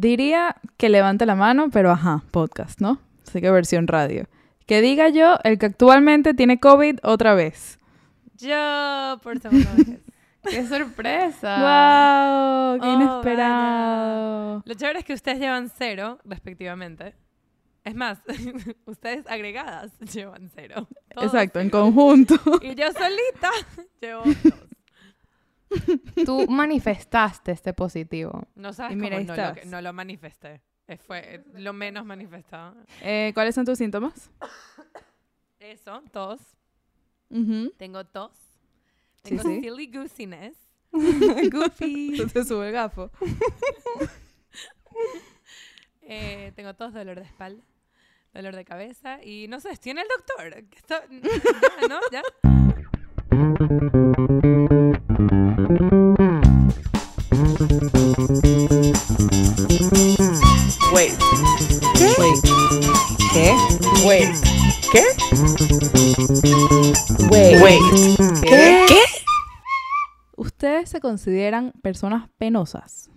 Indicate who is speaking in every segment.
Speaker 1: Diría que levante la mano, pero ajá, podcast, ¿no? Así que versión radio. Que diga yo, el que actualmente tiene COVID otra vez.
Speaker 2: Yo, por segunda vez.
Speaker 3: ¡Qué sorpresa!
Speaker 1: ¡Wow! ¡Qué
Speaker 2: Oh,
Speaker 1: inesperado!
Speaker 2: Lo chévere es que ustedes llevan cero, respectivamente. Es más, ustedes agregadas llevan cero. Todos
Speaker 1: Exacto, en conjunto.
Speaker 2: Y yo solita llevo dos.
Speaker 3: Tú manifestaste este positivo.
Speaker 2: No sabes
Speaker 1: Y mira,
Speaker 2: cómo
Speaker 1: ahí
Speaker 2: no lo, no lo manifesté. Eh, Fue eh, lo menos manifestado.
Speaker 1: Eh, ¿Cuáles son tus síntomas?
Speaker 2: Eso, tos. Tengo tos. Tengo
Speaker 1: sí.
Speaker 2: silly goosiness.
Speaker 3: Goofy.
Speaker 1: Se sube el gafo.
Speaker 2: Eh, tengo tos, dolor de espalda, dolor de cabeza y no sé, estoy en el doctor. que esto- ya, ¿no? ¿Ya?
Speaker 4: Wait. ¿Qué? Wait. Wait. ¿Qué? ¿Qué?
Speaker 1: ¿Ustedes se consideran personas penosas?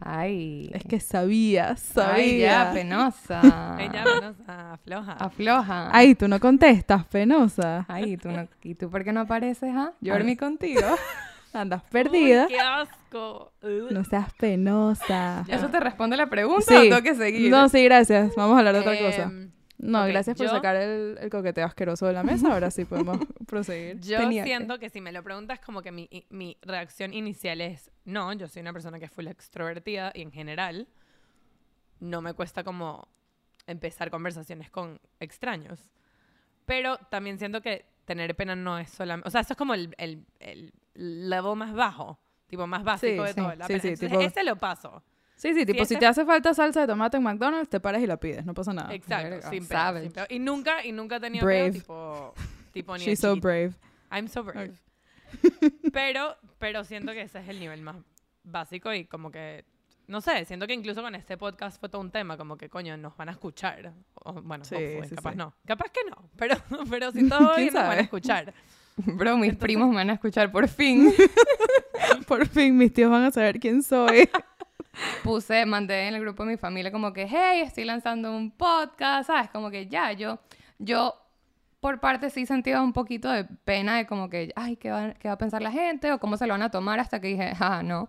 Speaker 3: Ay.
Speaker 1: Es que sabía,
Speaker 3: Ay, ya,
Speaker 1: sabía.
Speaker 3: penosa.
Speaker 2: Ella menos afloja.
Speaker 3: Afloja.
Speaker 1: Ay, tú no contestas, penosa.
Speaker 3: Ay, ¿tú no, ¿y tú por qué no apareces, ah? Yo dormí contigo.
Speaker 1: Andas
Speaker 2: Uy,
Speaker 1: perdida.
Speaker 2: ¡Qué asco!
Speaker 1: No seas penosa.
Speaker 2: Ya.
Speaker 3: ¿Eso te responde la pregunta
Speaker 1: Sí.
Speaker 3: o tengo que seguir?
Speaker 1: No, sí, gracias. Vamos a hablar de otra cosa.
Speaker 2: Em,
Speaker 1: No, gracias por
Speaker 2: yo-
Speaker 1: sacar el, el coqueteo asqueroso de la mesa. Ahora sí podemos proseguir.
Speaker 2: Yo
Speaker 3: Tenía que.
Speaker 2: siento que. si me lo preguntas, como que mi, mi reacción inicial es no, yo soy una persona que es full extrovertida y en general no me cuesta como empezar conversaciones con extraños. Pero también siento que tener pena no es solamente. O sea, eso es como el, el, el level más bajo, tipo más básico
Speaker 1: Sí,
Speaker 2: de
Speaker 1: sí,
Speaker 2: todo. La
Speaker 1: sí,
Speaker 2: pena. Entonces,
Speaker 1: tipo-
Speaker 2: ese lo paso.
Speaker 1: Sí, sí, tipo, si
Speaker 2: ese-
Speaker 1: te hace falta salsa de tomate en McDonald's, te paras y la pides, no pasa nada.
Speaker 2: Exacto, sin
Speaker 3: Savage.
Speaker 2: sin. Y nunca, y nunca he tenido
Speaker 1: Brave.
Speaker 2: peo, tipo, tipo ni
Speaker 1: She's so brave.
Speaker 2: I'm so brave. pero, pero siento que ese es el nivel más básico y como que, no sé, siento que incluso con este podcast fue todo un tema, como que coño, nos van a escuchar. O, bueno,
Speaker 1: Sí, sí,
Speaker 2: capaz
Speaker 1: sí.
Speaker 2: no. Capaz que no, pero, pero si todo
Speaker 1: ¿Quién
Speaker 2: bien nos van a escuchar.
Speaker 3: Bro, mis primos me van a escuchar por fin.
Speaker 1: Por fin mis tíos van a saber quién soy.
Speaker 3: Puse, mandé en el grupo de mi familia como que, hey, estoy lanzando un podcast, ¿sabes? Como que ya, yo, yo por parte sí sentía un poquito de pena de como que, ay, ¿qué va, qué va a pensar la gente? O cómo se lo van a tomar hasta que dije, ah, no.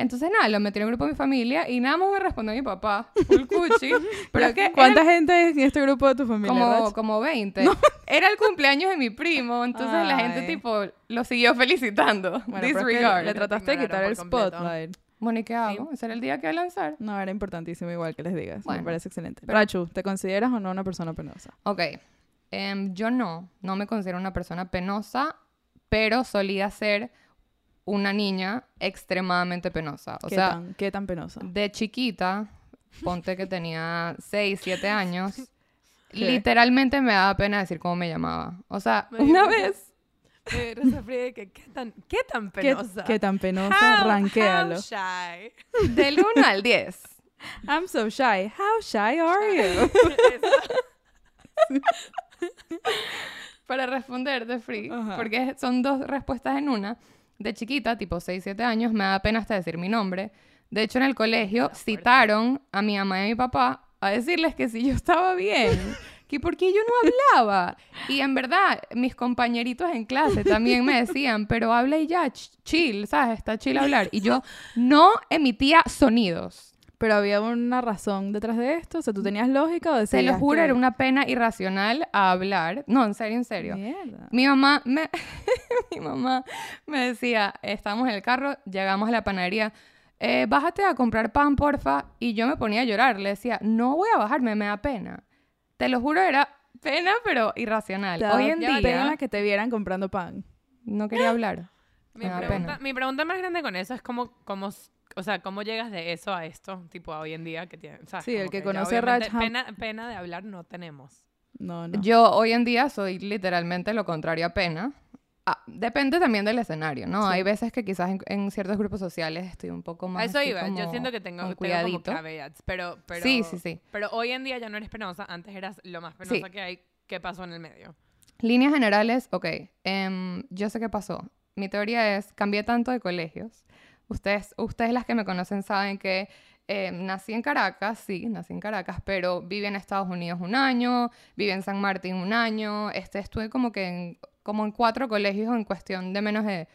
Speaker 3: Entonces nada, lo metí en el grupo de mi familia y nada más me respondió mi papá, full cuchi. Pero es que era
Speaker 1: ¿Cuánta gente en este grupo de tu familia?
Speaker 3: como,
Speaker 1: Rach?
Speaker 3: como 20. Era el cumpleaños de mi primo, entonces la gente
Speaker 1: Ay.
Speaker 3: tipo lo siguió felicitando.
Speaker 1: Bueno, pero es que
Speaker 3: Disregard.
Speaker 1: le trataste de quitar el
Speaker 2: completo.
Speaker 1: spotlight.
Speaker 3: Bueno, ¿y qué hago? Ese era el día que iba a lanzar.
Speaker 1: No, era importantísimo igual que les digas. Me
Speaker 3: Bueno,
Speaker 1: parece excelente.
Speaker 3: pero-
Speaker 1: Rachu, ¿te consideras o no una persona penosa?
Speaker 3: Ok. Em, yo no, no me considero una persona penosa, pero solía ser una niña extremadamente penosa. O
Speaker 1: ¿Qué,
Speaker 3: sea,
Speaker 1: tan, ¿Qué tan penosa?
Speaker 3: de chiquita, ponte que tenía 6, 7 años,
Speaker 1: ¿Qué?
Speaker 3: literalmente me daba pena decir cómo me llamaba. O sea,
Speaker 2: Me
Speaker 3: una vez,
Speaker 2: Me de que, ¿qué tan, qué tan
Speaker 1: ¿Qué,
Speaker 2: penosa?
Speaker 1: qué tan penosa?
Speaker 2: How-
Speaker 1: Ranquéalo.
Speaker 2: how shy.
Speaker 3: del 1 al 10.
Speaker 1: I'm so shy. How shy are you?
Speaker 3: para responder de free,
Speaker 1: Ajá.
Speaker 3: porque son dos respuestas en una. De chiquita, tipo 6, 7 años, me da pena hasta decir mi nombre. De hecho, en el colegio citaron a mi mamá y a mi papá a decirles que si yo estaba bien, que por qué yo no hablaba. Y en verdad, mis compañeritos en clase también me decían, pero habla y ya, ch- chill, ¿sabes? Está chill hablar. Y yo no emitía sonidos.
Speaker 1: Pero había una razón detrás de esto. O sea, ¿tú tenías lógica o
Speaker 3: Te
Speaker 1: decías
Speaker 3: lo juro,
Speaker 1: que-
Speaker 3: era una pena irracional a hablar. No, en serio, en serio.
Speaker 1: Mierda.
Speaker 3: Mi mamá me, mi mamá me decía, estábamos en el carro, llegamos a la panadería, eh, bájate a comprar pan, porfa. Y yo me ponía a llorar, le decía, no voy a bajarme, me da pena. Te lo juro, era pena, pero irracional.
Speaker 1: Te
Speaker 3: Hoy en
Speaker 1: pena
Speaker 3: día
Speaker 1: que te vieran comprando pan.
Speaker 3: no quería hablar.
Speaker 2: Mi
Speaker 3: Me da
Speaker 2: pregunta,
Speaker 3: pena.
Speaker 2: mi pregunta más grande con eso es cómo, cómo, o sea, cómo llegas de eso a esto, tipo a hoy en día que tiene, ¿sabes?
Speaker 1: Sí, el que
Speaker 2: ya
Speaker 1: conoce a
Speaker 2: obviamente
Speaker 1: Raj Ham-
Speaker 2: pena, pena de hablar no tenemos.
Speaker 1: No, no.
Speaker 3: Yo hoy en día soy literalmente lo contrario a pena. Ah, depende también del escenario, ¿no?
Speaker 1: Sí.
Speaker 3: Hay veces que quizás en, en ciertos grupos sociales estoy un poco más
Speaker 2: eso iba, yo siento que tengo,
Speaker 3: con
Speaker 2: tengo como
Speaker 3: cuidadito.
Speaker 2: caveats, pero, pero,
Speaker 3: Sí, sí, sí.
Speaker 2: pero hoy en día ya no eres penosa, antes eras lo más penosa
Speaker 3: Sí.
Speaker 2: que hay, ¿qué pasó en el medio?
Speaker 3: Líneas generales, ok. em, yo sé qué pasó. Mi teoría es, cambié tanto de colegios Ustedes, ustedes las que me conocen saben que eh, nací en Caracas, sí, nací en Caracas, pero viví en Estados Unidos un año, viví en San Martín un año, este, estuve como que en, como en cuatro colegios en cuestión de menos de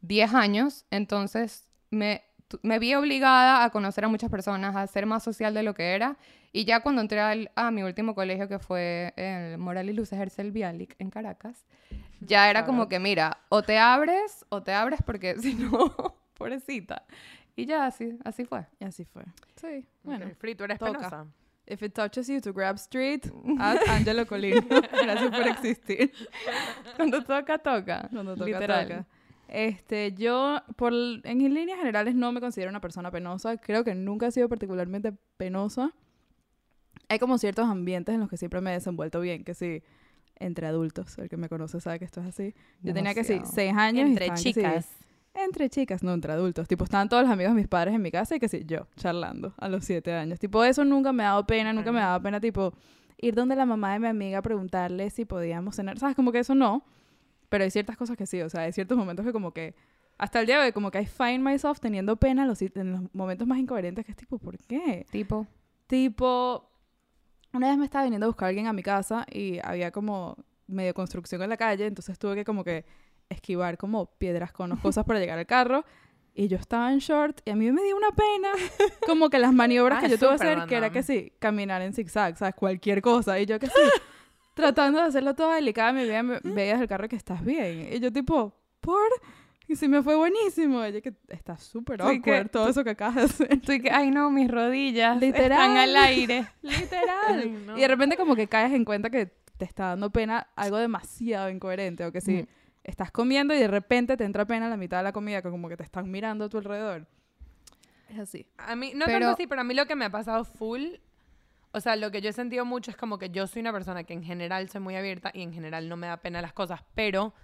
Speaker 3: 10 años, entonces me, me vi obligada a conocer a muchas personas, a ser más social de lo que era, y ya cuando entré al- a mi último colegio, que fue el Moral y Luces Hercel Bialik en Caracas, ya era como que, mira, o te abres, o te abres porque si no, pobrecita. Y ya así, así fue.
Speaker 1: Y así fue. Sí, bueno.
Speaker 2: Ok, Free, tú eres
Speaker 1: toca.
Speaker 2: penosa.
Speaker 1: If it touches you to grab street, at Angelo Colín. Gracias por existir.
Speaker 3: Cuando toca, toca.
Speaker 1: Cuando toca,
Speaker 3: Literal.
Speaker 1: toca. Este, yo, por, en líneas generales, no me considero una persona penosa. Creo que nunca he sido particularmente penosa. Hay como ciertos ambientes en los que siempre me he desenvuelto bien, que sí, entre adultos. El que me conoce sabe que esto es así. Yo tenía que sí, seis años. y
Speaker 2: Entre
Speaker 1: estaban que sí,
Speaker 2: chicas.
Speaker 1: Entre chicas, no entre adultos. Tipo, estaban todos los amigos de mis padres en mi casa y que sí, yo, charlando a los siete años. Tipo, eso nunca me ha dado pena, nunca me
Speaker 2: Ajá.
Speaker 1: daba pena, tipo, ir donde la mamá de mi amiga a preguntarle si podíamos cenar. ¿Sabes? Como que eso no. Pero hay ciertas cosas que sí, o sea, hay ciertos momentos que como que... Hasta el día de hoy, como que I find myself teniendo pena en los, en los momentos más incoherentes, que es tipo, ¿por qué?
Speaker 3: Tipo,
Speaker 1: Tipo, una vez me estaba viniendo a buscar a alguien a mi casa y había como medio construcción en la calle, entonces tuve que como que esquivar como piedras, conos, cosas para llegar al carro. Y yo estaba en short y a mí me dio una pena. Como que las maniobras
Speaker 2: Ah,
Speaker 1: que yo tuve que hacer, que era que sí, caminar en zigzag, ¿sabes? Cualquier cosa. Y yo que sí, tratando de hacerlo todo delicada, me veía, me veía desde el carro que estás bien. Y yo tipo, ¿por? Y sí me fue buenísimo. Y yo que está súper
Speaker 3: Sí, que
Speaker 1: awkward todo eso que acabas de hacer.
Speaker 3: estoy que, ay no, mis rodillas
Speaker 1: Literal.
Speaker 3: están al aire.
Speaker 1: Literal.
Speaker 2: Ay, no.
Speaker 1: Y de repente como que caes en cuenta que te está dando pena algo demasiado incoherente. O que si
Speaker 3: Mm.
Speaker 1: Estás comiendo y de repente te entra pena la mitad de la comida, que como que te están mirando a tu alrededor. Es así.
Speaker 2: A mí, no
Speaker 3: Pero-
Speaker 2: tanto así, pero a mí lo que me ha pasado full, o sea, lo que yo he sentido mucho es como que yo soy una persona que en general soy muy abierta y en general no me da pena las cosas, pero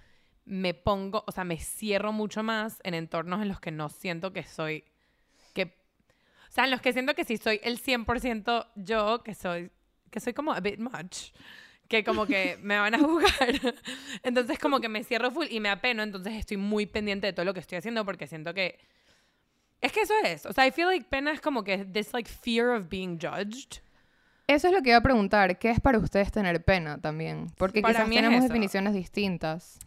Speaker 2: me pongo, o sea, me cierro mucho más en entornos en los que no siento que soy, que, o sea, en los que siento que si soy el 100% yo, que soy, que soy como a bit much, que como que me van a jugar. Entonces como que me cierro full y me apeno, entonces estoy muy pendiente de todo lo que estoy haciendo porque siento que es que eso es. O sea, I feel like pena es como que this like fear of being judged.
Speaker 3: Eso es lo que iba a preguntar. ¿Qué es para ustedes tener pena también? Porque
Speaker 2: Para
Speaker 3: quizás
Speaker 2: mí
Speaker 3: tenemos definiciones distintas.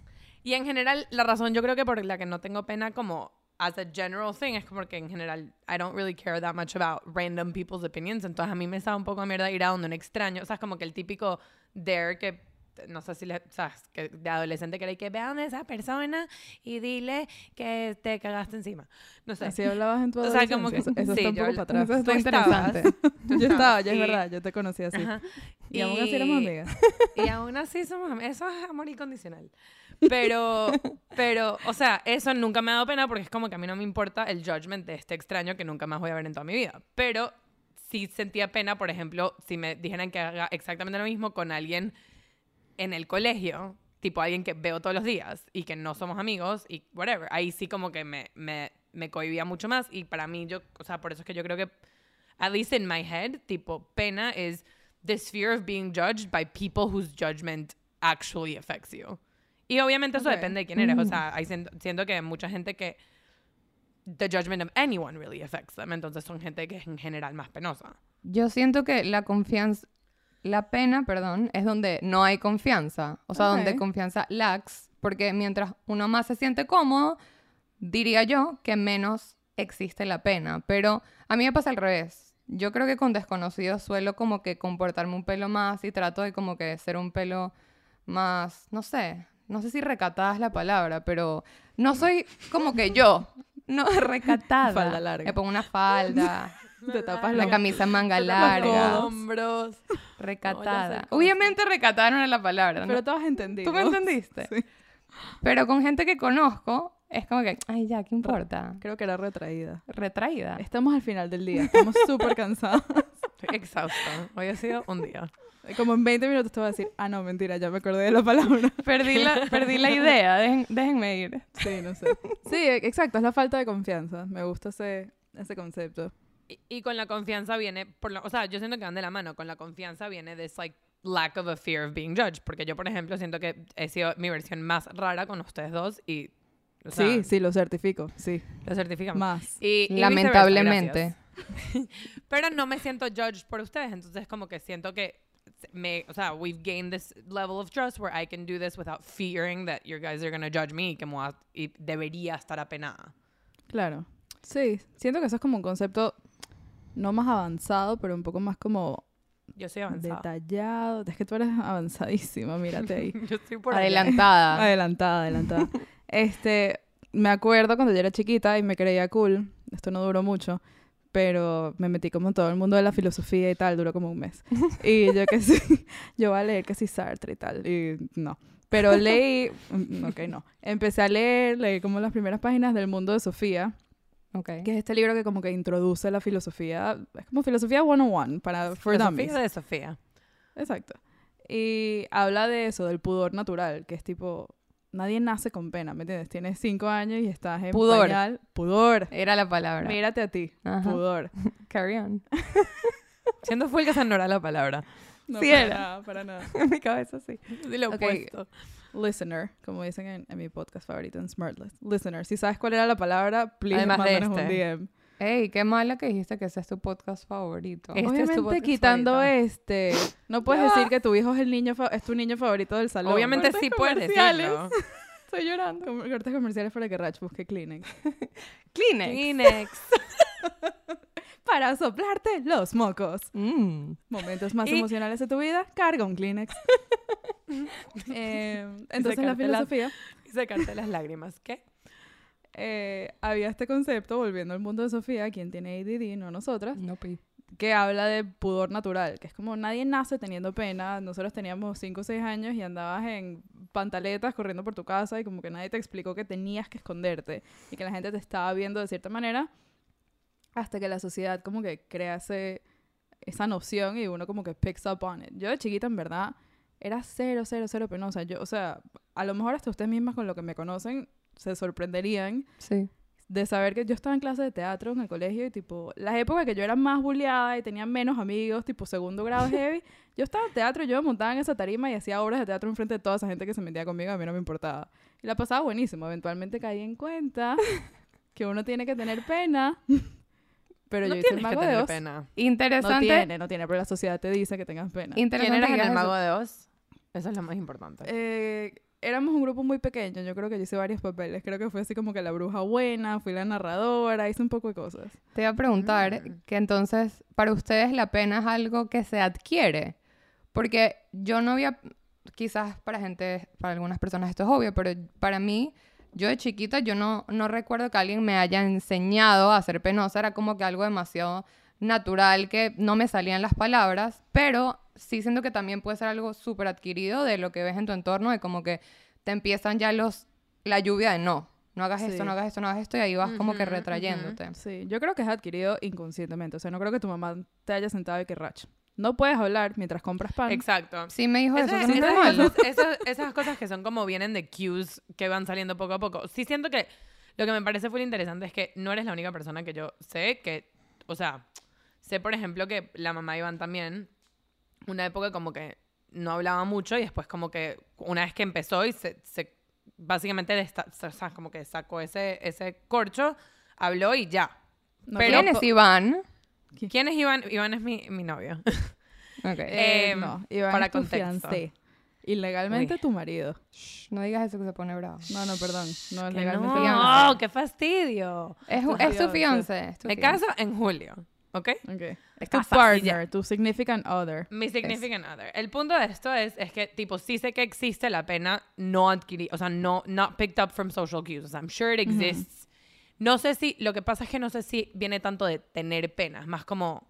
Speaker 2: Y en general, la razón yo creo que por la que no tengo pena como as a general thing es como que en general I don't really care that much about random people's opinions. Entonces a mí me sabe un poco a mierda ir a donde un extraño. O sea, es como que el típico dare que no sé si le, sabes, que de adolescente y que vean a esa persona y dile que te cagaste encima. No sé.
Speaker 1: Así hablabas en tu
Speaker 2: O sea, como que-
Speaker 1: adolescencia. Eso, eso
Speaker 2: sí,
Speaker 1: está un poco para atrás.
Speaker 3: Eso está interesante.
Speaker 1: Yo estaba, ya es
Speaker 2: y-
Speaker 1: verdad, yo te conocí así.
Speaker 2: Ajá.
Speaker 1: Y aún así éramos amigas.
Speaker 2: Y aún así somos am- Eso es amor incondicional. Pero, pero, o sea, eso nunca me ha dado pena porque es como que a mí no me importa el judgment de este extraño que nunca más voy a ver en toda mi vida. Pero sí sentía pena, por ejemplo, si me dijeran que haga exactamente lo mismo con alguien en el colegio, tipo alguien que veo todos los días y que no somos amigos y whatever. Ahí sí como que me, me, me cohibía mucho más y para mí yo, o sea, por eso es que yo creo que, at least in my head, tipo, pena is this fear of being judged by people whose judgment actually affects you. Y obviamente eso
Speaker 1: Ok.
Speaker 2: depende de quién eres. O sea, hay siento, siento que mucha gente que the judgment of anyone really affects them. Entonces son gente que es en general más penosa.
Speaker 3: Yo siento que la confianza, la pena, perdón, es donde no hay confianza. O sea, donde confianza lacks. Porque mientras uno más se siente cómodo, diría yo que menos existe la pena. Pero a mí me pasa al revés. Yo creo que con desconocidos suelo como que comportarme un pelo más y trato de como que ser un pelo más, no sé, no sé si recatada es la palabra, pero no soy como que yo, no recatada.
Speaker 1: Falda larga.
Speaker 3: Me pongo una falda,
Speaker 1: Te tapas
Speaker 3: la camisa manga larga.
Speaker 2: Hombros.
Speaker 3: recatada.
Speaker 2: No,
Speaker 3: Obviamente recatada no es la palabra, ¿no?
Speaker 1: Pero todos entendimos.
Speaker 3: ¿Tú me entendiste?
Speaker 1: Sí.
Speaker 3: Pero con gente que conozco, es como que, ay, ya, ¿qué importa?
Speaker 1: Creo que era retraída.
Speaker 3: Retraída.
Speaker 1: Estamos al final del día. Estamos súper cansados.
Speaker 2: Exhausta. Hoy ha sido un día.
Speaker 1: Como en 20 minutos te voy a decir, ah, no, mentira, ya me acordé de la palabra.
Speaker 3: Perdí la, perdí la idea, dejen- déjenme ir.
Speaker 1: Sí, no sé. Sí, exacto, es la falta de confianza. Me gusta ese, ese concepto.
Speaker 2: Y, y con la confianza viene, por lo- o sea, yo siento que van de la mano. Con la confianza viene this like lack of a fear of being judged. Porque yo, por ejemplo, siento que he sido mi versión más rara con ustedes dos y O sea,
Speaker 1: sí, sí, lo certifico, sí.
Speaker 2: Lo certificamos.
Speaker 1: Más.
Speaker 2: Y- y
Speaker 3: Lamentablemente.
Speaker 2: Pero no me siento judged por ustedes, entonces como que siento que me, o sea, we've gained this level of trust where I can do this without fearing that you guys are going to judge me y que me y debería estar apenada.
Speaker 1: Claro. Sí, siento que eso es como un concepto no más avanzado, pero un poco más como
Speaker 2: Yo soy avanzada.
Speaker 1: detallado. Es que tú eres avanzadísima, mírate ahí.
Speaker 2: Yo estoy por.
Speaker 3: Adelantada.
Speaker 1: adelantada, adelantada. Este, me acuerdo cuando yo era chiquita y me creía cool. Esto no duró mucho, pero me metí como en todo el mundo de la filosofía y tal, duró como un mes. Y yo que sí, yo voy a leer que sí Sartre y tal, y no. Pero leí, mm, ok, no. Empecé a leer, leí como las primeras páginas del mundo de Sofía,
Speaker 3: Ok.
Speaker 1: que es este libro que como que introduce la filosofía, es como filosofía 101 para for
Speaker 2: La
Speaker 1: dummies.
Speaker 2: De Sofía.
Speaker 1: Exacto. Y habla de eso, del pudor natural, que es tipo, nadie nace con pena, ¿me entiendes? Tienes cinco años y estás en
Speaker 3: Pudor.
Speaker 1: pañal. Pudor.
Speaker 3: Era la palabra.
Speaker 1: Mírate a ti.
Speaker 3: Ajá.
Speaker 1: Pudor.
Speaker 3: Carry on.
Speaker 2: Siendo full que esa no era la palabra.
Speaker 1: No,
Speaker 3: Sí
Speaker 1: para
Speaker 3: era.
Speaker 1: nada, para nada.
Speaker 3: en mi cabeza sí.
Speaker 2: Sí lo
Speaker 1: Ok.
Speaker 2: opuesto.
Speaker 1: Listener, como dicen en, en mi podcast favorito, en Smartless. Listener, si sabes cuál era la palabra, please
Speaker 2: Además de
Speaker 1: mándanos un
Speaker 2: este.
Speaker 1: DM.
Speaker 3: Ey, qué mala que dijiste que ese es tu podcast favorito.
Speaker 2: Este es tu
Speaker 1: Obviamente
Speaker 2: podcast
Speaker 1: quitando
Speaker 2: favorito.
Speaker 1: este, no puedes decir que tu hijo es el niño es tu niño favorito del salón.
Speaker 2: Obviamente
Speaker 1: Cortes
Speaker 2: sí puedes decirlo.
Speaker 3: Estoy llorando.
Speaker 1: Cortes comerciales para que Rach busque Kleenex.
Speaker 3: Kleenex.
Speaker 2: Kleenex.
Speaker 1: Para soplarte los mocos.
Speaker 3: Mm.
Speaker 1: Momentos más
Speaker 2: Y-
Speaker 1: emocionales de tu vida, carga un Kleenex. Eh, entonces la
Speaker 2: las-
Speaker 1: filosofía
Speaker 2: Y secarte las lágrimas. ¿Qué?
Speaker 1: eh, había este concepto, volviendo al mundo de Sofía, quien tiene ADD, no nosotras,
Speaker 3: No pi.
Speaker 1: que habla de pudor natural, que es como nadie nace teniendo pena. Nosotros teníamos 5 o 6 años y andabas en pantaletas corriendo por tu casa y como que nadie te explicó que tenías que esconderte y que la gente te estaba viendo de cierta manera hasta que la sociedad como que crea ese- esa noción y uno como que picks up on it. Yo de chiquita en verdad era cero, cero, cero penosa. Yo, o sea, a lo mejor hasta ustedes mismas con lo que me conocen se sorprenderían
Speaker 3: Sí.
Speaker 1: de saber que yo estaba en clase de teatro en el colegio y tipo, las épocas que yo era más bulleada y tenía menos amigos, tipo segundo grado heavy, yo estaba en teatro, yo me montaba en esa tarima y hacía obras de teatro enfrente de toda esa gente que se metía conmigo, a mí no me importaba. Y la pasaba buenísimo, eventualmente caí en cuenta que uno tiene que tener pena, pero
Speaker 2: no
Speaker 1: yo hice el
Speaker 2: tienes que
Speaker 1: mago de Oz.
Speaker 2: pena.
Speaker 1: No
Speaker 3: Interesante.
Speaker 1: tiene, no tiene, pero la sociedad te dice que tengas pena.
Speaker 2: ¿Quién
Speaker 3: Interesante
Speaker 2: eras en el. Mago de Oz? Eso es lo más importante.
Speaker 1: Eh, éramos un grupo muy pequeño, yo creo que yo hice varios papeles, creo que fue así como que la bruja buena, fui la narradora, hice un poco de cosas.
Speaker 3: Te iba a preguntar
Speaker 2: Mm.
Speaker 3: que entonces, para ustedes la pena es algo que se adquiere. Porque yo no había, quizás para gente, para algunas personas esto es obvio, pero para mí, yo de chiquita, yo no, no recuerdo que alguien me haya enseñado a ser penosa. Era como que algo demasiado natural que no me salían las palabras, pero sí siento que también puede ser algo súper adquirido de lo que ves en tu entorno, de como que te empiezan ya los, la lluvia de no. No hagas
Speaker 1: Sí.
Speaker 3: esto, no hagas esto, no hagas esto, y ahí vas como que
Speaker 2: Ujú, ujú.
Speaker 3: retrayéndote.
Speaker 1: Sí, yo creo que es adquirido inconscientemente. O sea, no creo que tu mamá te haya sentado y que. No puedes hablar mientras compras pan.
Speaker 2: Exacto.
Speaker 3: Sí me dijo eso,
Speaker 2: esas, cosas, esas- esas cosas que son como vienen de cues que van saliendo poco a poco. Sí siento que lo que me parece muy interesante es que no eres la única persona que yo sé que, o sea, sé por ejemplo que la mamá de Iván también, una época como que no hablaba mucho y después como que una vez que empezó y se, se básicamente desta- o sea, como que sacó ese, ese corcho, habló y ya.
Speaker 1: No,
Speaker 2: pero-
Speaker 3: ¿Quién es Iván?
Speaker 2: ¿Quién es Iván? Iván es mi, mi novio.
Speaker 3: Ok.
Speaker 1: Eh,
Speaker 2: Eh,
Speaker 1: no, Iván
Speaker 2: para
Speaker 1: es tu
Speaker 2: contexto.
Speaker 1: fiancé. Ilegalmente
Speaker 2: Uy.
Speaker 1: tu marido.
Speaker 3: Shh, no digas eso que se pone bravo.
Speaker 1: No, no, perdón. No es
Speaker 2: Que
Speaker 1: legalmente
Speaker 2: no,
Speaker 3: fiancé.
Speaker 2: qué fastidio.
Speaker 3: Es,
Speaker 1: Tu
Speaker 3: es tu
Speaker 1: fiancé.
Speaker 3: fiancé. es tu
Speaker 2: Me
Speaker 3: fiancé.
Speaker 2: caso en julio, ¿ok?
Speaker 1: Ok. Es
Speaker 2: Es
Speaker 1: tu partner, tu significant other.
Speaker 2: Mi significant other. El punto de esto es, es que, tipo, sí sé que existe la pena no adquirir, o sea, no, not picked up from social cues. O sea, I'm sure it exists. No sé si, lo que pasa es que no sé si viene tanto de tener pena, más como,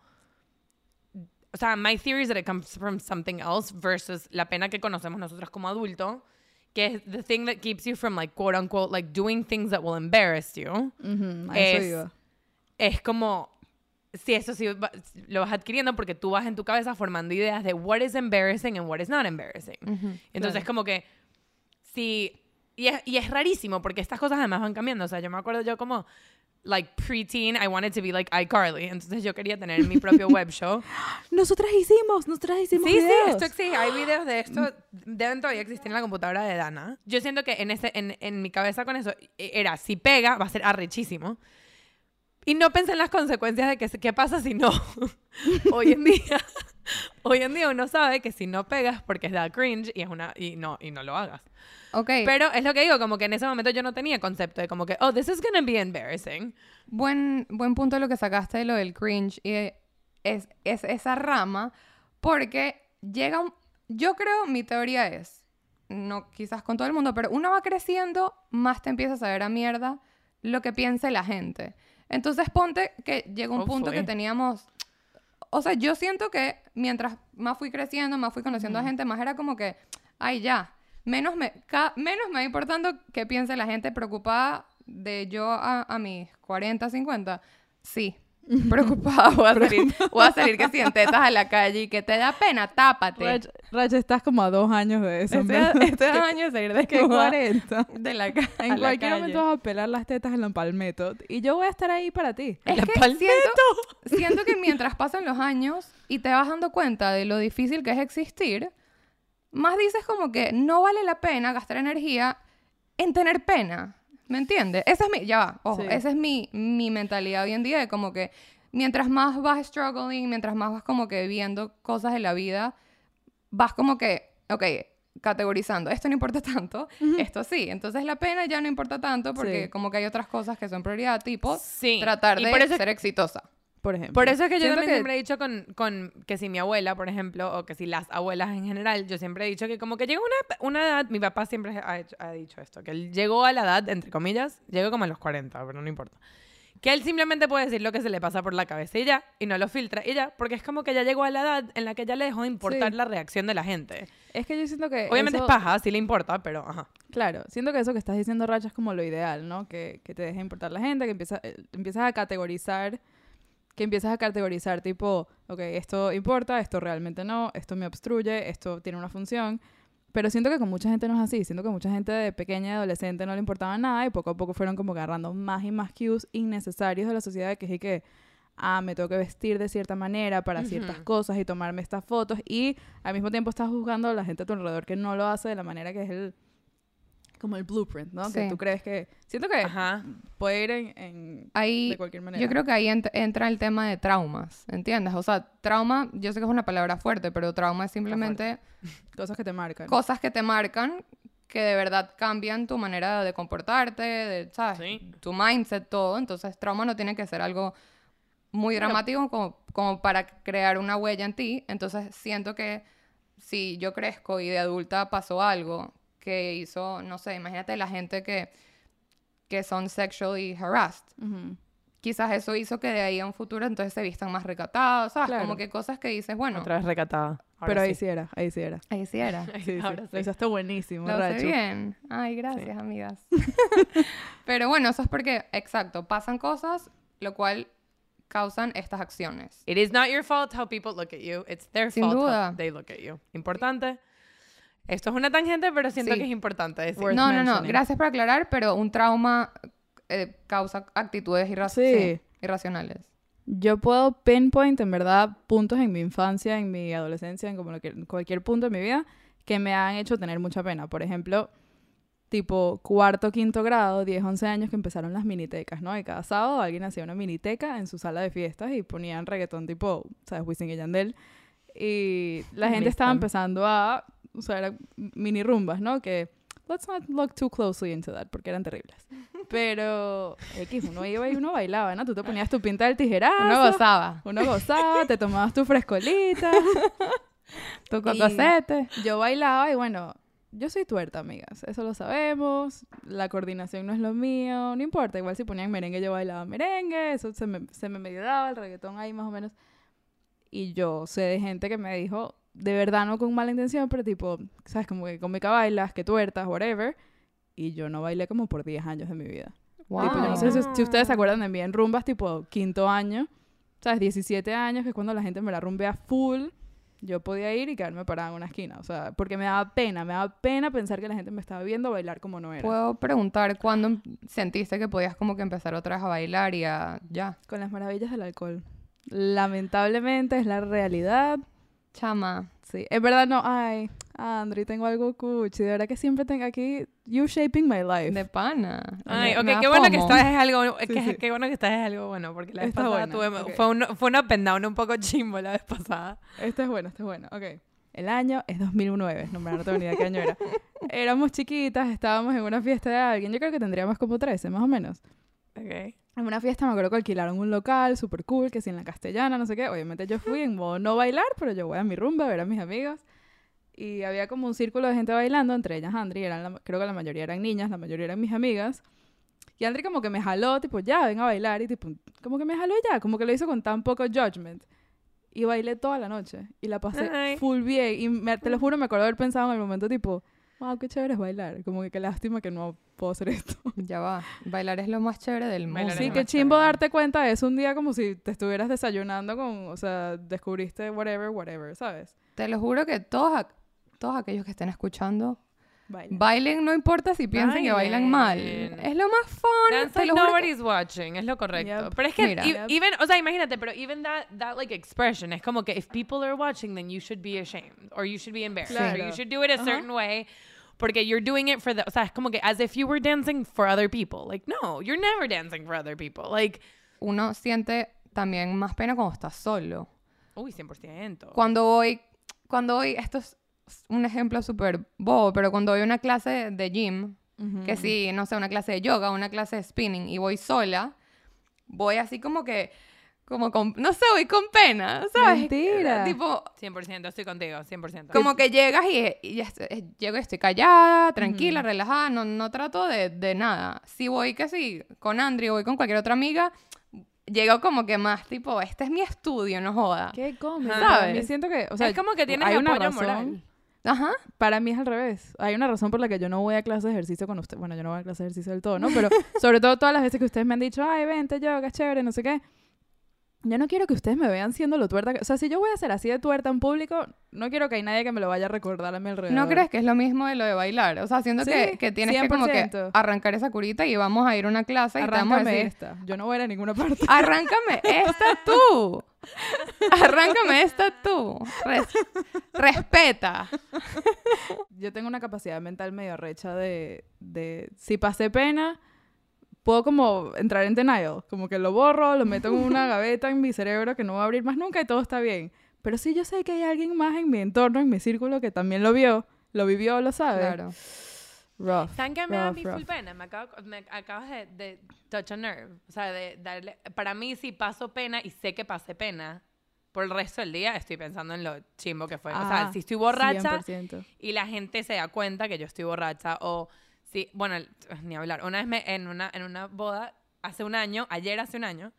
Speaker 2: o sea, my theory is that it comes from something else versus la pena que conocemos nosotros como adulto, que es the thing that keeps you from, like, quote unquote, like, doing things that will embarrass you.
Speaker 1: A eso
Speaker 2: Es- es como si eso sí lo vas adquiriendo porque tú vas en tu cabeza formando ideas de what is embarrassing and what is not embarrassing. Entonces, como que si. Y es, y es rarísimo porque estas cosas además van cambiando. O sea, yo me acuerdo yo como. like preteen, I wanted to be like iCarly. Entonces yo quería tener mi propio web show.
Speaker 1: Nosotras hicimos, nosotras hicimos
Speaker 2: Sí, sí,
Speaker 1: videos.
Speaker 2: esto existe. Hay videos de esto. Deben todavía existir en la computadora de Dana. Yo siento que en, ese, en, en mi cabeza con eso e- era, si pega, va a ser arrechísimo. Y no pensé en las consecuencias de que qué pasa si no. hoy en día, hoy en día uno sabe que si no pegas porque es da cringe y es una y no y no lo hagas.
Speaker 3: Ok,
Speaker 2: Pero es lo que digo, como que en ese momento yo no tenía concepto de como que, oh, this is gonna be embarrassing.
Speaker 3: buen, buen punto lo que sacaste de lo del cringe y es, es esa rama porque llega un... Yo creo, mi teoría es, no quizás con todo el mundo, pero uno va creciendo, más te empieza a saber a mierda lo que piense la gente. Entonces ponte que llega un punto que teníamos... O sea, yo siento que mientras más fui creciendo, más fui conociendo a gente, más era como que, ay, ya, menos me, ca- menos me va importando qué piense la gente preocupada de yo a, a mis 40, 50. Sí, preocupada. Voy a salir, voy a salir que si en tetas a la calle y que te da pena, tápate.
Speaker 1: Rach, Rach, estás como a dos años de eso. en
Speaker 3: Estoy a, estoy a años de salir de
Speaker 1: que 40.
Speaker 3: de la, ca- a
Speaker 1: En
Speaker 3: la
Speaker 1: cualquier
Speaker 3: calle.
Speaker 1: momento vas a pelar las tetas en la palmeto. Y yo voy a estar ahí para ti.
Speaker 3: Es
Speaker 2: La
Speaker 3: que
Speaker 2: palmeto.
Speaker 3: siento, siento que mientras pasan los años y te vas dando cuenta de lo difícil que es existir, más dices como que no vale la pena gastar energía en tener pena. ¿Me entiendes? Esa es mi, ya va, ojo,
Speaker 1: Sí.
Speaker 3: esa es mi, mi mentalidad hoy en día de como que mientras más vas struggling, mientras más vas como que viendo cosas de la vida, vas como que, ok, categorizando, esto no importa tanto, esto sí. Entonces la pena ya no importa tanto porque
Speaker 1: Sí.
Speaker 3: como que hay otras cosas que son prioridad, tipo
Speaker 2: Sí.
Speaker 3: tratar de
Speaker 2: por eso-
Speaker 3: ser exitosa.
Speaker 1: Por ejemplo.
Speaker 2: Por eso es que yo
Speaker 1: Siento
Speaker 2: también siempre he dicho con, con que si mi abuela, por ejemplo, o que si las abuelas en general, yo siempre he dicho que como que llega una, una edad, mi papá siempre ha, hecho- ha dicho esto, que él llegó a la edad, entre comillas, llegó como a los 40, pero no importa. Que él simplemente puede decir lo que se le pasa por la cabeza y ya, y no lo filtra y ya, porque es como que ya llegó a la edad en la que ya le dejó de importar
Speaker 1: Sí.
Speaker 2: la reacción de la gente.
Speaker 1: Es que yo siento que.
Speaker 2: Obviamente
Speaker 1: eso-
Speaker 2: es paja, sí le importa, pero ajá.
Speaker 1: Claro, siento que eso que estás diciendo, Racha, es como lo ideal, ¿no? Que, que te deje importar la gente, que empieza, eh, empiezas a categorizar, que empiezas a categorizar tipo, ok, esto importa, esto realmente no, esto me obstruye, esto tiene una función. Pero siento que con mucha gente no es así. Siento que mucha gente de pequeña y adolescente no le importaba nada y poco a poco fueron como agarrando más y más cues innecesarios de la sociedad que es y que, ah, me tengo que vestir de cierta manera para ciertas cosas y tomarme estas fotos y al mismo tiempo estás juzgando a la gente a tu alrededor que no lo hace de la manera que es el como el blueprint, ¿no? Que
Speaker 3: Sí.
Speaker 1: tú crees que siento que
Speaker 2: Ajá.
Speaker 1: puede ir en, en-
Speaker 3: Ahí,
Speaker 1: de cualquier manera.
Speaker 3: yo creo que ahí ent- entra el tema de traumas, ¿entiendes? O sea, trauma, yo sé que es una palabra fuerte, pero trauma es simplemente
Speaker 1: cosas que te marcan.
Speaker 3: cosas que te marcan que de verdad cambian tu manera de comportarte, de, ¿sabes?
Speaker 2: Sí.
Speaker 3: Tu mindset, todo. Entonces, trauma no tiene que ser algo muy dramático como, como para crear una huella en ti. Entonces, siento que si yo crezco y de adulta pasó algo que hizo, no sé, imagínate la gente que, que son sexually harassed.
Speaker 1: Ujú.
Speaker 3: Quizás eso hizo que de ahí a un futuro entonces se vistan más recatados, ¿sabes?
Speaker 1: Claro.
Speaker 3: Como que cosas que dices, bueno,
Speaker 2: Otra vez recatada. Ahora
Speaker 1: Pero ahí
Speaker 2: sí.
Speaker 1: sí era, ahí sí era.
Speaker 3: ahí sí era.
Speaker 1: Sí, sí.
Speaker 2: Ahora
Speaker 1: Lo
Speaker 2: sí.
Speaker 1: hiciste buenísimo,
Speaker 3: Lo
Speaker 1: Rachu.
Speaker 3: bien. Ay, gracias, amigas. Pero bueno, eso es porque, exacto, pasan cosas, lo cual causan estas acciones.
Speaker 2: It is not your fault how people look at you. It's their
Speaker 3: Sin
Speaker 2: fault
Speaker 3: duda.
Speaker 2: how they look at you. Importante. Esto es una tangente, pero siento
Speaker 3: Sí.
Speaker 2: que es importante decir.
Speaker 1: Worth
Speaker 3: No, no, no, gracias por aclarar, pero un trauma eh, causa actitudes irra-
Speaker 1: Sí.
Speaker 3: sí, irracionales.
Speaker 1: Yo puedo pinpoint, en verdad, puntos en mi infancia, en mi adolescencia, en como lo que- en cualquier punto de mi vida, que me han hecho tener mucha pena. Por ejemplo, tipo cuarto, quinto grado, 10, 11 años que empezaron las minitecas, ¿no? Y cada sábado alguien hacía una miniteca en su sala de fiestas y ponían reggaetón tipo, ¿sabes? Wisin y Yandel. Y la gente estaba empezando a usar mini rumbas, ¿no? Que let's not look too closely into that porque eran terribles. Pero X, uno iba y uno bailaba, ¿no? Tú te ponías tu pinta del tijerazo.
Speaker 3: Uno gozaba.
Speaker 1: Uno gozaba, te tomabas tu frescolita.
Speaker 3: Tu cocosete.
Speaker 1: Yo bailaba y bueno, yo soy tuerta, amigas. Eso lo sabemos. La coordinación no es lo mío. No importa. Igual si ponían merengue, yo bailaba merengue. Eso se me, se me medio daba el reggaetón ahí más o menos. Y yo sé de gente que me dijo, de verdad no con mala intención, pero tipo, ¿sabes? Como que cómica bailas, que tuertas, whatever. Y yo no bailé como por 10 años de mi vida.
Speaker 3: Wow.
Speaker 1: Tipo, yo no sé si, si ustedes se acuerdan de mí en rumbas tipo quinto año, ¿sabes? 17 años, que es cuando la gente me la rumbea full. yo podía ir y quedarme parada en una esquina. O sea, porque me daba pena, me daba pena pensar que la gente me estaba viendo bailar como no era.
Speaker 3: Puedo preguntar cuándo sentiste que podías como que empezar otra vez a bailar y a... Ya.
Speaker 1: Con las maravillas del alcohol. Lamentablemente es la realidad.
Speaker 3: Chama.
Speaker 1: Sí, es verdad, no, ay, Andri, tengo algo cuchi. De verdad que siempre tengo aquí, you shaping my life.
Speaker 3: De pana.
Speaker 2: Ay, ok, qué bueno que esta es algo, que,
Speaker 1: sí.
Speaker 2: qué bueno que esta es algo bueno, porque la vez
Speaker 1: Está
Speaker 2: pasada
Speaker 1: buena,
Speaker 2: tuve-
Speaker 1: ok.
Speaker 2: fue, un, fue un up and down un poco chimbo la vez pasada.
Speaker 1: Este es bueno, este es bueno. Ok. El año es 2009, no me no tengo ni idea qué año era. Éramos chiquitas, estábamos en una fiesta de alguien, yo creo que tendríamos como 13, más o menos.
Speaker 2: Ok.
Speaker 1: En una fiesta me acuerdo que alquilaron un local súper cool, que si en la castellana, no sé qué. Obviamente yo fui en modo no bailar, pero yo voy a mi rumba a ver a mis amigos. Y había como un círculo de gente bailando, entre ellas Andri, eran la- creo que la mayoría eran niñas, la mayoría eran mis amigas. Y Andri como que me jaló, tipo, ya, ven a bailar. Y tipo, como que me jaló ya, como que lo hizo con tan poco judgment. Y bailé toda la noche. Y la pasé
Speaker 2: Ay.
Speaker 1: full bien. Y me- te lo juro, me acuerdo haber pensado en el momento, tipo, wow, qué chévere es bailar. Como que qué lástima que no puedo hacer esto.
Speaker 3: Ya va. Bailar es lo más chévere del mundo.
Speaker 2: Es
Speaker 1: Sí, qué chimbo
Speaker 2: chévere.
Speaker 1: darte cuenta eso un día como si te estuvieras desayunando con, o sea, descubriste whatever, whatever, ¿sabes?
Speaker 3: Te lo juro que todos, ac- todos aquellos que estén escuchando,
Speaker 1: Baila.
Speaker 3: bailen, no importa si piensan que bailan mal.
Speaker 2: Bailen.
Speaker 3: Es lo más fun.
Speaker 2: Dance like
Speaker 3: juro que-
Speaker 2: nobody's watching, es lo correcto.
Speaker 1: Yep.
Speaker 2: Pero es que,
Speaker 3: Mira.
Speaker 2: e-
Speaker 1: Yep.
Speaker 2: even, o sea, imagínate, pero even that, that like expression, es como que if people are watching, then you should be ashamed, or you should be embarrassed, or
Speaker 1: Claro.
Speaker 2: you should do it a
Speaker 1: Ajá.
Speaker 2: certain way, porque you're doing it for the, o sea, es como que as if you were dancing for other people. Like, no, you're never dancing for other people. Like,
Speaker 3: Uno siente también más pena cuando estás solo.
Speaker 2: uy, 100%.
Speaker 3: Cuando voy, cuando voy, esto es un ejemplo súper bobo, pero cuando voy a una clase de gym, que si, no sé, una clase de yoga, una clase de spinning, y voy sola, voy así como que, como con, no sé, voy con pena, ¿sabes?
Speaker 1: Mentira.
Speaker 3: Tipo,
Speaker 2: 100%, estoy contigo, 100%.
Speaker 3: como que llegas y, y ya llego y estoy callada, tranquila, relajada, no, no trato de, de nada. Si voy que sí, con Andri o voy con cualquier otra amiga, llego como que más tipo, este es mi estudio, no joda.
Speaker 1: Qué cómico. Para mí siento que, o sea,
Speaker 2: es como que tienes
Speaker 1: hay una
Speaker 2: apoyo
Speaker 1: razón.
Speaker 2: moral.
Speaker 3: Ajá.
Speaker 1: Para mí es al revés. Hay una razón por la que yo no voy a clase de ejercicio con usted. Bueno, yo no voy a clase de ejercicio del todo, ¿no? Pero sobre todo todas las veces que ustedes me han dicho, ay, vente, yoga, chévere, no sé qué. Yo no quiero que ustedes me vean siendo lo tuerta. que- O sea, si yo voy a ser así de tuerta en público, no quiero que hay nadie que me lo vaya a recordar a mi alrededor.
Speaker 3: ¿No crees que es lo mismo de lo de bailar? O sea, siento que,
Speaker 1: Sí,
Speaker 3: que tienes que como que
Speaker 1: 100%.
Speaker 3: arrancar esa curita y vamos a ir a una clase y te vamos a
Speaker 1: Arráncame
Speaker 3: decir,
Speaker 1: esta. Yo no voy a ir a ninguna parte.
Speaker 3: arráncame esta tú. Arráncame esta tú. Res- respeta.
Speaker 1: Yo tengo una capacidad mental medio recha de, de... Si pasé pena, puedo como entrar en denial. Como que lo borro, lo meto en una gaveta en mi cerebro que no va a abrir más nunca y todo está bien. Pero si yo sé que hay alguien más en mi entorno, en mi círculo, que también lo vio, lo vivió, lo sabe.
Speaker 3: Claro.
Speaker 1: Rough.
Speaker 2: ¿Saben qué me da
Speaker 1: rough.
Speaker 2: full pena? Me, acabo- me acabas de, de touch a nerve. O sea, de darle... Para mí, si paso pena y sé que pasé pena, por el resto del día estoy pensando en lo chimbo que fue. o sea,
Speaker 1: Ah,
Speaker 2: si estoy borracha
Speaker 1: 100%.
Speaker 2: y la gente se da cuenta que yo estoy borracha o... si Bueno, el- ni hablar. Una vez me, en, una, en una boda, hace un año, ayer hace un año,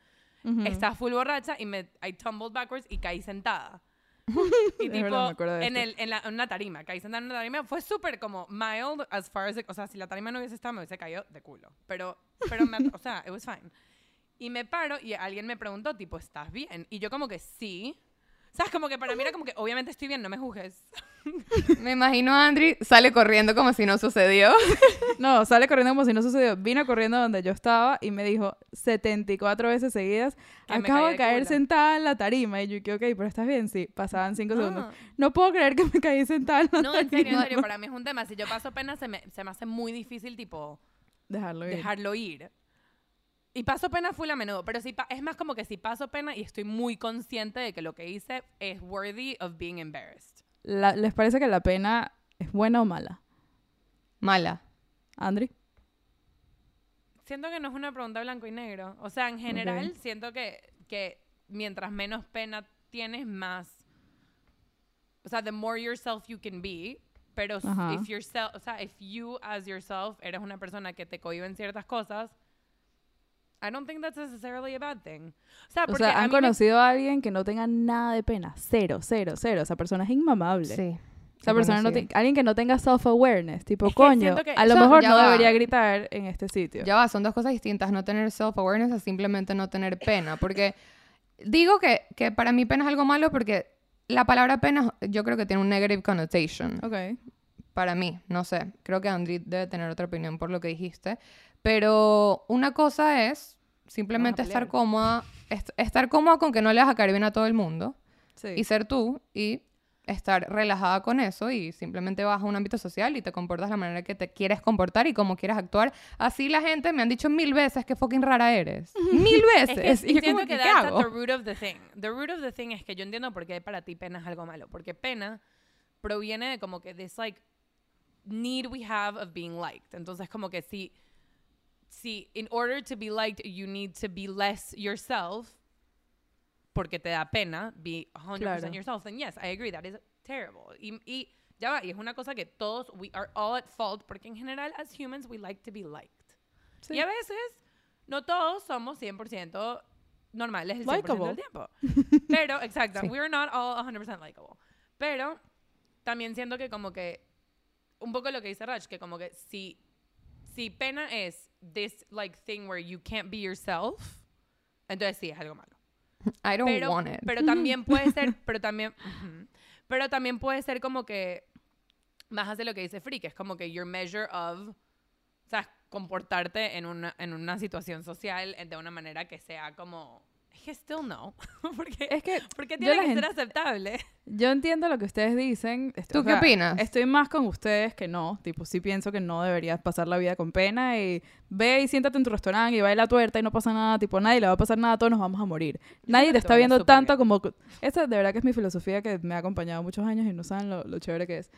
Speaker 1: Ujú.
Speaker 2: estaba full borracha y me I tumbled backwards y caí sentada. y tipo
Speaker 1: verdad, me acuerdo de
Speaker 2: en, el, en, la, en una tarima, caí sentada en una tarima, fue súper como mild as far as, o sea, si la tarima no hubiese estado me hubiese caído de culo, pero pero me, o sea, it was fine. Y me paro y alguien me preguntó tipo, ¿estás bien? Y yo como que sí. ¿Sabes? Como que para mí era como que obviamente estoy bien, no me juzgues.
Speaker 3: Me imagino a Andri sale corriendo como si no sucedió.
Speaker 1: No, sale corriendo como si no sucedió. Vino corriendo donde yo estaba y me dijo 74 veces seguidas,
Speaker 2: Que
Speaker 1: acabo de caer
Speaker 2: culo".
Speaker 1: sentada en la tarima. Y yo, que ok, pero estás bien, sí. Pasaban 5 segundos.
Speaker 2: Ah.
Speaker 1: No puedo creer que me caí sentada en la
Speaker 2: No, en serio, en
Speaker 1: tarima.
Speaker 2: serio, para mí es un tema. Si yo paso pena, se me, se me hace muy difícil, tipo,
Speaker 1: Dejarlo ir.
Speaker 2: dejarlo ir. Y paso pena full a menudo, pero si es más como que si paso pena y estoy muy consciente de que lo que hice es worthy of being embarrassed.
Speaker 1: La- ¿Les parece que la pena es buena o mala?
Speaker 3: Mala.
Speaker 1: Andri.
Speaker 2: Siento que no es una pregunta blanco y negro. O sea, en general, siento que, que mientras menos pena tienes, más... O sea, the more yourself you can be, pero
Speaker 1: Ajá.
Speaker 2: if yourself, o sea, if you as yourself eres una persona que te cohibe en ciertas cosas, I don't think that's necessarily a bad thing. O sea,
Speaker 1: O sea,
Speaker 2: a
Speaker 1: han
Speaker 2: me-
Speaker 1: conocido a alguien que no tenga nada de pena. Cero, cero, cero. Esa persona es inmamable.
Speaker 3: Sí.
Speaker 1: Esa
Speaker 3: he
Speaker 1: persona no tiene... Alguien que no tenga self-awareness. Tipo,
Speaker 2: Es que
Speaker 1: coño,
Speaker 2: que
Speaker 1: a lo
Speaker 3: eso
Speaker 1: mejor no
Speaker 3: va.
Speaker 1: debería gritar en este sitio.
Speaker 3: Ya va, son dos cosas distintas, no tener self-awareness a simplemente no tener pena, porque digo que, que para mí pena es algo malo porque la palabra pena yo creo que tiene un negative connotation.
Speaker 1: Ok.
Speaker 3: Para mí, no sé. Creo que Andri debe tener otra opinión por lo que dijiste. Pero una cosa es simplemente estar cómoda, est- estar cómoda con que no le vas a caer bien a todo el mundo
Speaker 1: Sí.
Speaker 3: y ser tú y estar relajada con eso y simplemente vas a un ámbito social y te comportas de la manera que te quieres comportar y cómo quieres actuar. Así la gente me han dicho mil veces que fucking rara eres. Mil
Speaker 2: Es
Speaker 3: veces.
Speaker 2: que
Speaker 3: y yo como
Speaker 2: que
Speaker 3: ¿qué hago?
Speaker 2: the root of the thing. The root of the thing es que yo entiendo por qué para ti pena es algo malo. Porque pena proviene de como que this like need we have of being liked. Entonces como que si, si in order to be liked you need to be less yourself porque te da pena be 100%
Speaker 1: Claro.
Speaker 2: yourself, then yes, I agree, that is terrible. Y, y ya va, y es una cosa que todos, we are all at fault porque en general as humans we like to be liked.
Speaker 1: Sí.
Speaker 2: Y a veces, no todos somos 100% normales el 100%
Speaker 1: Likeable.
Speaker 2: del tiempo. Pero, exacto,
Speaker 3: Sí.
Speaker 2: we're not all 100% likable. Pero también siento que como que, un poco lo que dice Raj, que como que si, si pena es this like thing where you can't be yourself, entonces sí, es algo malo
Speaker 3: I don't
Speaker 2: pero,
Speaker 3: want it.
Speaker 2: pero también puede ser, pero también, pero también puede ser como que más hace lo que dice Free, que es como que your measure of, o sea, comportarte en una, en una situación social de una manera que sea como, es que still no, porque,
Speaker 1: Es que
Speaker 2: porque tiene que ser
Speaker 1: gente-
Speaker 2: aceptable.
Speaker 1: yo entiendo lo que ustedes dicen. Est-
Speaker 3: ¿Tú
Speaker 1: o
Speaker 3: qué
Speaker 1: sea,
Speaker 3: opinas?
Speaker 1: Estoy más con ustedes que no. Tipo, sí pienso que no deberías pasar la vida con pena y ve y siéntate en tu restaurante y baila tuerta y no pasa nada. Tipo, nadie le va a pasar nada, todos nos vamos a morir. Nadie te está viendo tanto
Speaker 2: bien.
Speaker 1: como... Esa de verdad que es mi filosofía que me ha acompañado muchos años y no saben lo, lo chévere que es.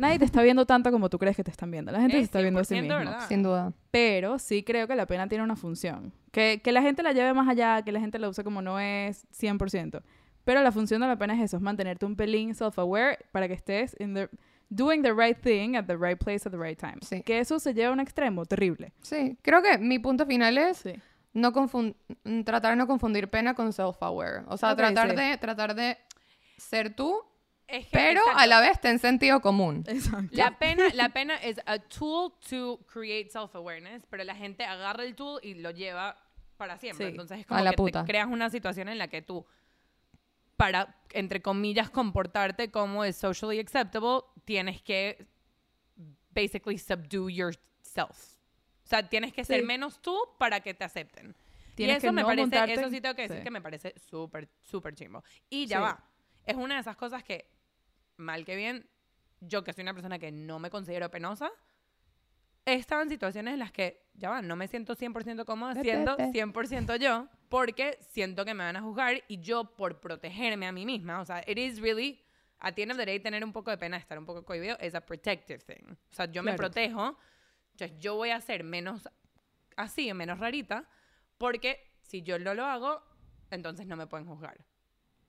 Speaker 1: Nadie te está viendo tanto como tú crees que te están viendo. La gente se
Speaker 2: Es
Speaker 1: está viendo a sí
Speaker 2: 100%
Speaker 1: misma.
Speaker 2: verdad.
Speaker 3: Sin duda.
Speaker 1: Pero sí creo que la pena tiene una función. Que, que la gente la lleve más allá, que la gente la use como no es 100%. Pero la función de la pena es eso, es mantenerte un pelín self-aware para que estés in the, doing the right thing at the right place at the right time.
Speaker 3: Sí.
Speaker 1: Que eso se lleva a un extremo terrible.
Speaker 3: Sí, creo que mi punto final es
Speaker 1: Sí.
Speaker 3: no tratar de no confundir pena con self-aware. O sea,
Speaker 1: Ok,
Speaker 3: tratar,
Speaker 1: sí.
Speaker 3: de, tratar de ser tú,
Speaker 2: Es que,
Speaker 3: pero
Speaker 2: exacto,
Speaker 3: a la vez ten sentido común.
Speaker 1: Exacto.
Speaker 2: La pena, la pena es a tool to create self-awareness, pero la gente agarra el tool y lo lleva para siempre.
Speaker 1: Sí.
Speaker 2: Entonces es
Speaker 3: A
Speaker 2: como
Speaker 3: la
Speaker 2: que
Speaker 3: puta.
Speaker 2: te creas una situación en la que tú, para, entre comillas, comportarte como es socially acceptable, tienes que basically subdue yourself. O sea, tienes que ser
Speaker 1: Sí.
Speaker 2: menos tú para que te acepten.
Speaker 1: Tienes
Speaker 2: y eso
Speaker 1: que
Speaker 2: me
Speaker 1: no
Speaker 2: parece,
Speaker 1: montarte
Speaker 2: eso sí tengo que decir
Speaker 1: sí.
Speaker 2: que me parece súper, súper chimbo. Y ya
Speaker 1: Sí.
Speaker 2: va. Es una de esas cosas que, mal que bien, yo que soy una persona que no me considero penosa, he estado en situaciones en las que, ya va, no me siento 100% cómoda siendo
Speaker 3: vete.
Speaker 2: 100% yo, porque siento que me van a juzgar y yo por protegerme a mí misma, o sea, it is really, end of the day, tener un poco de pena, estar un poco cohibido, es a protective thing. O sea, yo me
Speaker 1: Claro.
Speaker 2: protejo, entonces yo voy a ser menos así, menos rarita, porque si yo no lo hago, entonces no me pueden juzgar.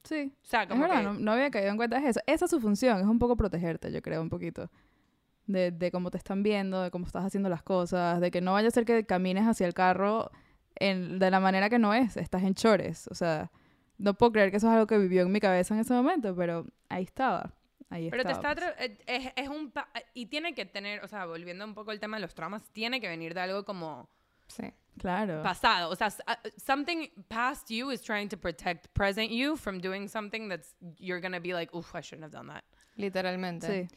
Speaker 1: Sí.
Speaker 2: O sea,
Speaker 1: Es
Speaker 2: como
Speaker 1: verdad,
Speaker 2: que...
Speaker 1: no, no había caído en cuenta de eso. Esa es su función, es un poco protegerte, yo creo, un poquito. De, de cómo te están viendo, de cómo estás haciendo las cosas, de que no vaya a ser que camines hacia el carro en, de la manera que no es, estás en chores. O sea, no puedo creer que eso es algo que vivió en mi cabeza en ese momento, pero ahí estaba. Ahí
Speaker 2: Pero te está... atra- eh, Es, es un... pa- Y tiene que tener, o sea, volviendo un poco al tema de los traumas, tiene que venir de algo como
Speaker 3: Sí.
Speaker 1: Claro.
Speaker 2: pasado. O sea, uh, something past you is trying to protect present you from doing something that's you're gonna be like, uff, I shouldn't have done that.
Speaker 3: Literalmente.
Speaker 1: Sí.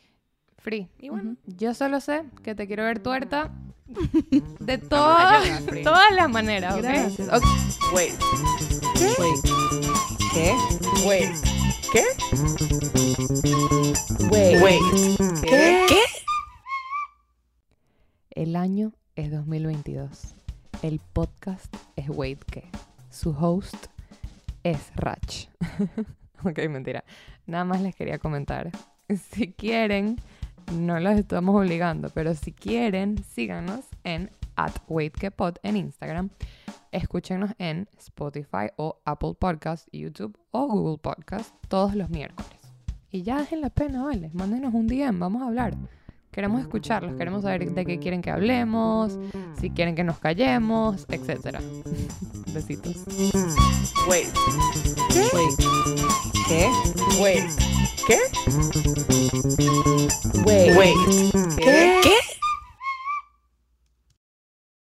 Speaker 3: Free.
Speaker 2: Y bueno,
Speaker 3: Yo solo sé que te quiero ver tuerta de todas, todas las maneras, ¿ok?
Speaker 1: Gracias.
Speaker 3: Ok.
Speaker 4: Wait. Wait. ¿Qué? Wait. ¿Qué? Wait. Wait. ¿Qué? ¿Qué?
Speaker 3: El año es 2022. El podcast es Wait ¿Qué? Su host es Rach. ok, mentira. Nada más les quería comentar. Si quieren, no los estamos obligando, pero si quieren, síganos en at WaitQuePod en Instagram. Escúchenos en Spotify o Apple Podcast, YouTube o Google Podcast todos los miércoles. Y ya dejen la pena, ¿vale? Mándenos un DM, vamos a hablar. Queremos escucharlos, queremos saber de qué quieren que hablemos, si quieren que nos callemos, etc. Besitos.
Speaker 4: Wait. Wait. ¿Qué? Wait. ¿Qué? Wait. Wait. ¿Qué? ¿Qué?